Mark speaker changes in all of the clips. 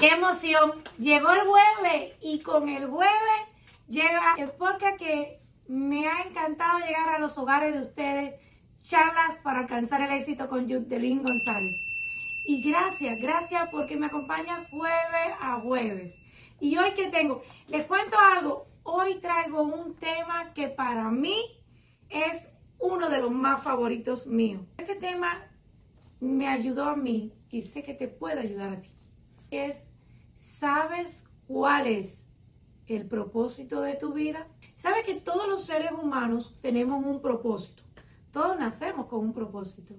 Speaker 1: ¡Qué emoción! Llegó el jueves y con el jueves llega el podcast que me ha encantado llegar a los hogares de ustedes, charlas para alcanzar el éxito con Yudelín González. Y gracias, gracias porque me acompañas jueves a jueves. Y hoy que tengo, les cuento algo, hoy traigo un tema que para mí es uno de los más favoritos míos. Este tema me ayudó a mí y sé que te puede ayudar a ti. Es, ¿sabes cuál es el propósito de tu vida? ¿Sabes que todos los seres humanos tenemos un propósito? Todos nacemos con un propósito.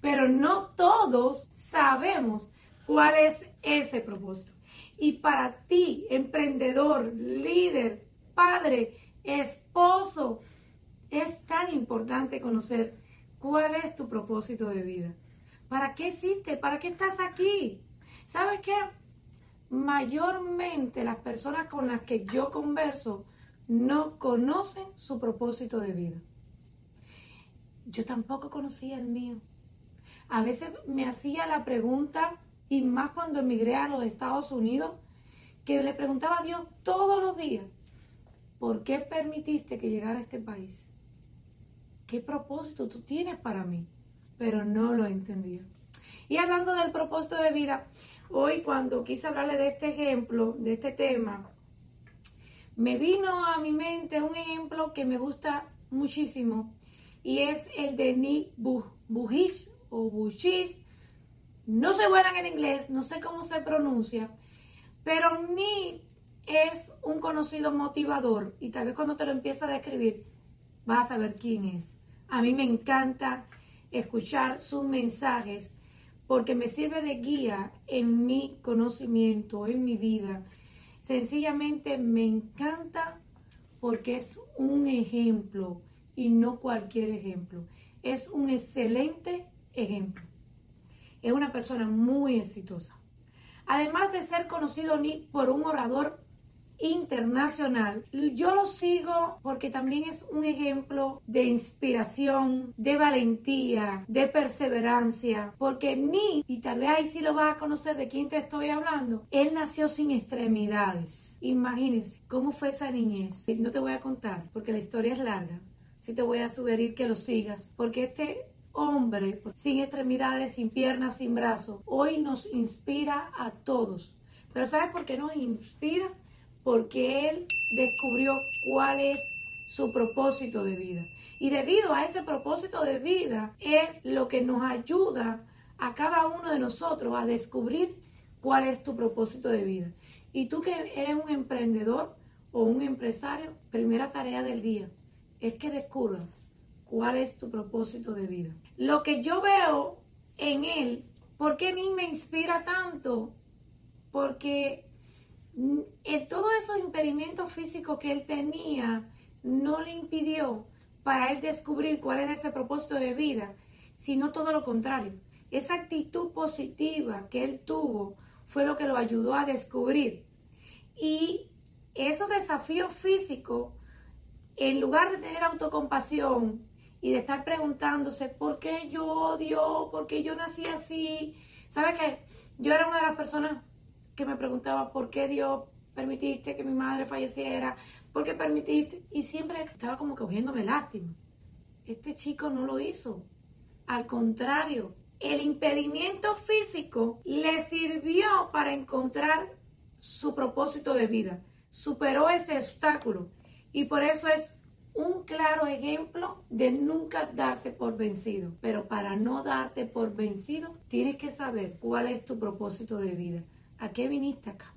Speaker 1: Pero no todos sabemos cuál es ese propósito. Y para ti, emprendedor, líder, padre, esposo, es tan importante conocer cuál es tu propósito de vida. ¿Para qué existe? ¿Para qué estás aquí? ¿Sabes qué? Mayormente las personas con las que yo converso no conocen su propósito de vida. Yo tampoco conocía el mío. A veces me hacía la pregunta, y más cuando emigré a los Estados Unidos, que le preguntaba a Dios todos los días, ¿por qué permitiste que llegara a este país? ¿Qué propósito tú tienes para mí? Pero no lo entendía. Y hablando del propósito de vida, hoy cuando quise hablarle de este ejemplo, de este tema, me vino a mi mente un ejemplo que me gusta muchísimo y es el de Nick Bujis o. No soy buena en inglés, no sé cómo se pronuncia, pero Nick es un conocido motivador y tal vez cuando te lo empieza a describir vas a saber quién es. A mí me encanta escuchar sus mensajes porque me sirve de guía en mi conocimiento, en mi vida. Sencillamente me encanta porque es un ejemplo y no cualquier ejemplo. Es un excelente ejemplo. Es una persona muy exitosa. Además de ser conocido por un orador internacional. Yo lo sigo porque también es un ejemplo de inspiración, de valentía, de perseverancia, porque ni, y tal vez ahí sí lo vas a conocer de quién te estoy hablando, él nació sin extremidades. Imagínense cómo fue esa niñez. No te voy a contar porque la historia es larga. Sí te voy a sugerir que lo sigas, porque este hombre sin extremidades, sin piernas, sin brazos, hoy nos inspira a todos. Pero ¿sabes por qué nos inspira? Porque él descubrió cuál es su propósito de vida. Y debido a ese propósito de vida es lo que nos ayuda a cada uno de nosotros a descubrir cuál es tu propósito de vida. Y tú que eres un emprendedor o un empresario, primera tarea del día es que descubras cuál es tu propósito de vida. Lo que yo veo en él, ¿por qué mí me inspira tanto? Porque es, todos esos impedimentos físicos que él tenía no le impidió para él descubrir cuál era ese propósito de vida, sino todo lo contrario. Esa actitud positiva que él tuvo fue lo que lo ayudó a descubrir. Y esos desafíos físicos, en lugar de tener autocompasión y de estar preguntándose por qué yo odio, por qué yo nací así, ¿sabe qué? Yo era una de las personas que me preguntaba por qué Dios permitiste que mi madre falleciera, por qué permitiste, y siempre estaba como cogiéndome lástima. Este chico no lo hizo. Al contrario, el impedimento físico le sirvió para encontrar su propósito de vida. Superó ese obstáculo y por eso es un claro ejemplo de nunca darse por vencido. Pero para no darte por vencido, tienes que saber cuál es tu propósito de vida. ¿A qué viniste acá?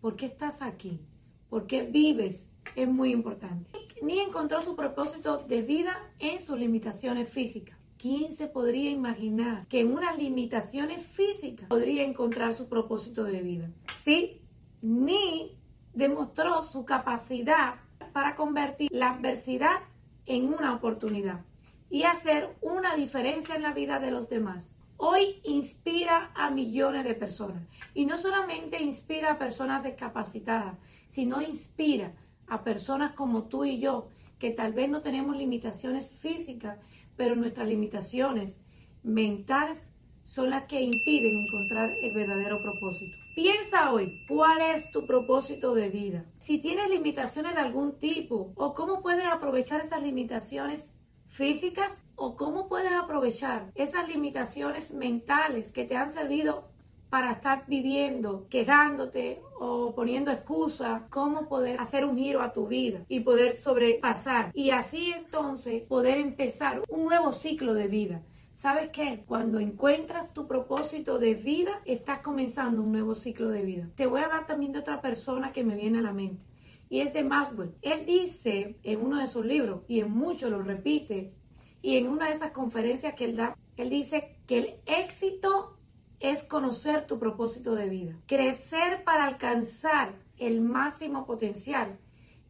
Speaker 1: ¿Por qué estás aquí? ¿Por qué vives? Es muy importante. Ni encontró su propósito de vida en sus limitaciones físicas. ¿Quién se podría imaginar que en unas limitaciones físicas podría encontrar su propósito de vida? Sí, ni demostró su capacidad para convertir la adversidad en una oportunidad y hacer una diferencia en la vida de los demás hoy inspira a millones de personas. Y no solamente inspira a personas discapacitadas, sino inspira a personas como tú y yo, que tal vez no tenemos limitaciones físicas, pero nuestras limitaciones mentales son las que impiden encontrar el verdadero propósito. Piensa hoy, ¿cuál es tu propósito de vida? Si tienes limitaciones de algún tipo o cómo puedes aprovechar esas limitaciones físicas o cómo puedes aprovechar esas limitaciones mentales que te han servido para estar viviendo, quejándote o poniendo excusas, cómo poder hacer un giro a tu vida y poder sobrepasar y así entonces poder empezar un nuevo ciclo de vida. ¿Sabes qué? Cuando encuentras tu propósito de vida, estás comenzando un nuevo ciclo de vida. Te voy a hablar también de otra persona que me viene a la mente y es de Maxwell. Él dice en uno de sus libros y en muchos lo repite y en una de esas conferencias que él da, él dice que el éxito es conocer tu propósito de vida, crecer para alcanzar el máximo potencial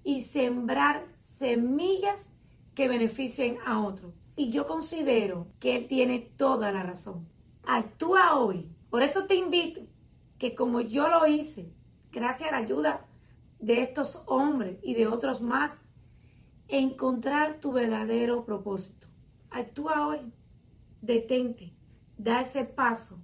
Speaker 1: y sembrar semillas que beneficien a otros. Y yo considero que él tiene toda la razón. Actúa hoy. Por eso te invito que como yo lo hice, gracias a la ayuda de estos hombres y de otros más, encontrar tu verdadero propósito. Actúa hoy. Detente. Da ese paso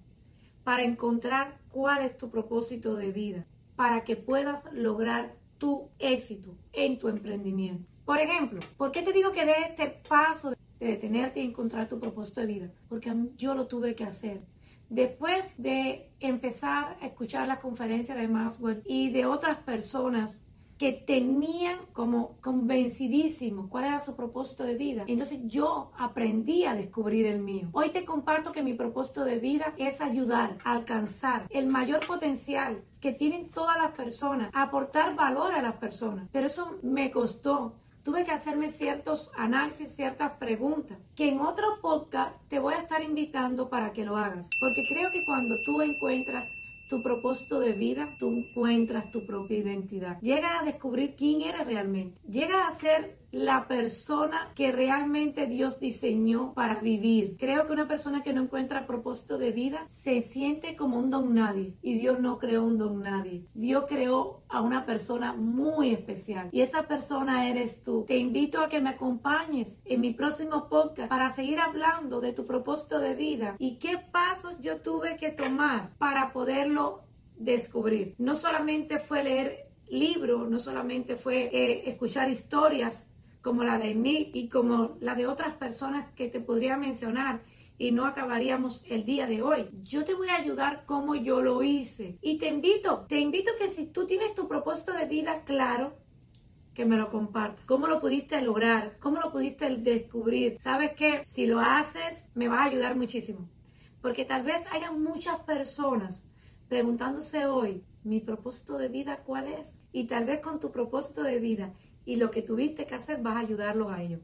Speaker 1: para encontrar cuál es tu propósito de vida, para que puedas lograr tu éxito en tu emprendimiento. Por ejemplo, ¿por qué te digo que dé este paso de detenerte y encontrar tu propósito de vida? Porque yo lo tuve que hacer. Después de empezar a escuchar la conferencia de Maxwell y de otras personas que tenían como convencidísimo cuál era su propósito de vida. Entonces yo aprendí a descubrir el mío. Hoy te comparto que mi propósito de vida es ayudar a alcanzar el mayor potencial que tienen todas las personas, aportar valor a las personas. Pero eso me costó tuve que hacerme ciertos análisis, ciertas preguntas, que en otro podcast te voy a estar invitando para que lo hagas. Porque creo que cuando tú encuentras tu propósito de vida, tú encuentras tu propia identidad. Llegas a descubrir quién eres realmente. Llegas a ser la persona que realmente Dios diseñó para vivir. Creo que una persona que no encuentra propósito de vida se siente como un don nadie y Dios no creó un don nadie. Dios creó a una persona muy especial y esa persona eres tú. Te invito a que me acompañes en mi próximo podcast para seguir hablando de tu propósito de vida y qué pasos yo tuve que tomar para poderlo descubrir. No solamente fue leer libros, no solamente fue eh, escuchar historias como la de mí y como la de otras personas que te podría mencionar y no acabaríamos el día de hoy. Yo te voy a ayudar como yo lo hice y te invito, te invito que si tú tienes tu propósito de vida claro, que me lo compartas. ¿Cómo lo pudiste lograr? ¿Cómo lo pudiste descubrir? ¿Sabes qué? Si lo haces, me va a ayudar muchísimo. Porque tal vez haya muchas personas preguntándose hoy, ¿mi propósito de vida cuál es? Y tal vez con tu propósito de vida y lo que tuviste que hacer vas a ayudarlos a ellos.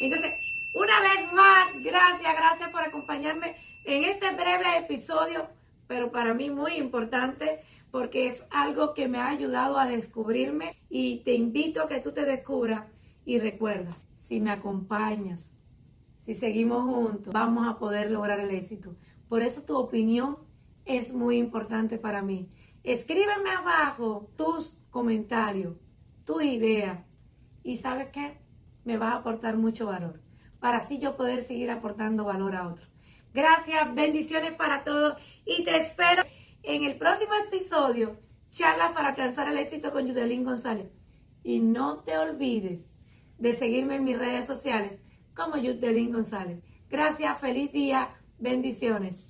Speaker 1: Entonces, una vez más, gracias, gracias por acompañarme en este breve episodio, pero para mí muy importante porque es algo que me ha ayudado a descubrirme y te invito a que tú te descubras y recuerdas, si me acompañas, si seguimos juntos, vamos a poder lograr el éxito. Por eso tu opinión es muy importante para mí. Escríbeme abajo tus comentarios tu idea. Y sabes qué? Me va a aportar mucho valor. Para así yo poder seguir aportando valor a otros. Gracias, bendiciones para todos. Y te espero en el próximo episodio. Charla para alcanzar el éxito con Yudelín González. Y no te olvides de seguirme en mis redes sociales como Yudelín González. Gracias, feliz día, bendiciones.